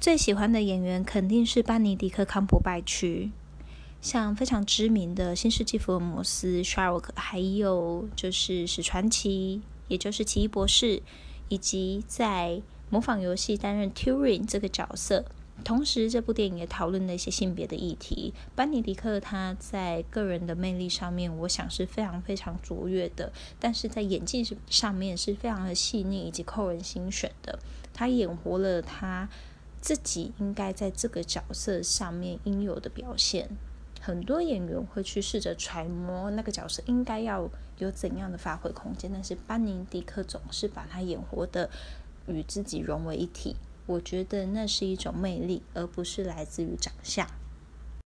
最喜欢的演员肯定是班尼迪克·康伯拜区，像非常知名的《新世纪福尔摩斯》Sherlock，还有就是史传奇，也就是奇异博士，以及在模仿游戏担任 Turing 这个角色。同时，这部电影也讨论了一些性别的议题。班尼迪克他在个人的魅力上面，我想是非常非常卓越的，但是在演技上面是非常的细腻以及扣人心弦的。他演活了他。自己应该在这个角色上面应有的表现，很多演员会去试着揣摩那个角色应该要有怎样的发挥空间，但是班尼迪克总是把他演活的与自己融为一体。我觉得那是一种魅力，而不是来自于长相。